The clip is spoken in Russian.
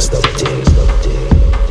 с тобой, с.